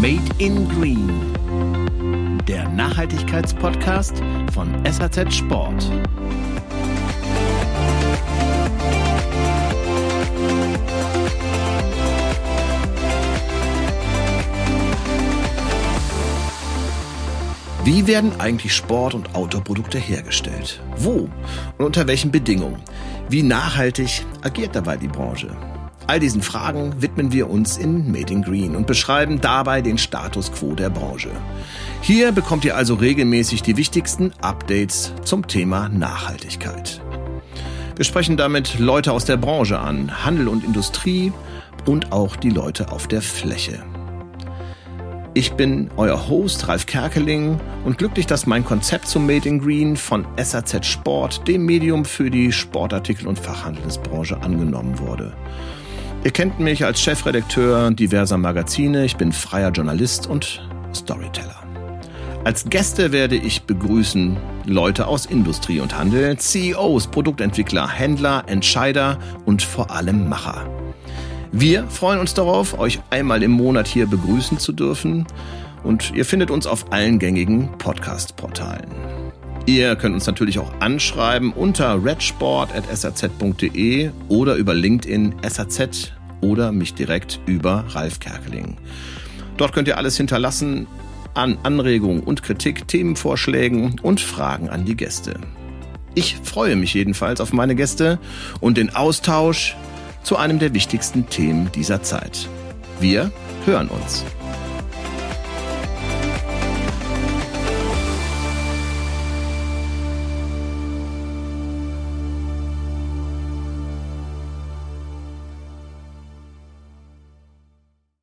Made in Green, der Nachhaltigkeitspodcast von SAZ Sport. Wie werden eigentlich Sport- und Outdoor-Produkte hergestellt? Wo und unter welchen Bedingungen? Wie nachhaltig agiert dabei die Branche? All diesen Fragen widmen wir uns in Made in Green und beschreiben dabei den Status quo der Branche. Hier bekommt ihr also regelmäßig die wichtigsten Updates zum Thema Nachhaltigkeit. Wir sprechen damit Leute aus der Branche an, Handel und Industrie und auch die Leute auf der Fläche. Ich bin euer Host Ralf Kerkeling und glücklich, dass mein Konzept zum Made in Green von SAZ Sport, dem Medium für die Sportartikel- und Fachhandelsbranche, angenommen wurde. Ihr kennt mich als Chefredakteur diverser Magazine, ich bin freier Journalist und Storyteller. Als Gäste werde ich begrüßen Leute aus Industrie und Handel, CEOs, Produktentwickler, Händler, Entscheider und vor allem Macher. Wir freuen uns darauf, euch einmal im Monat hier begrüßen zu dürfen und ihr findet uns auf allen gängigen Podcast-Portalen. Ihr könnt uns natürlich auch anschreiben unter redsport.saz.de oder über LinkedIn SAZ oder mich direkt über Ralf Kerkeling. Dort könnt ihr alles hinterlassen an Anregungen und Kritik, Themenvorschlägen und Fragen an die Gäste. Ich freue mich jedenfalls auf meine Gäste und den Austausch zu einem der wichtigsten Themen dieser Zeit. Wir hören uns.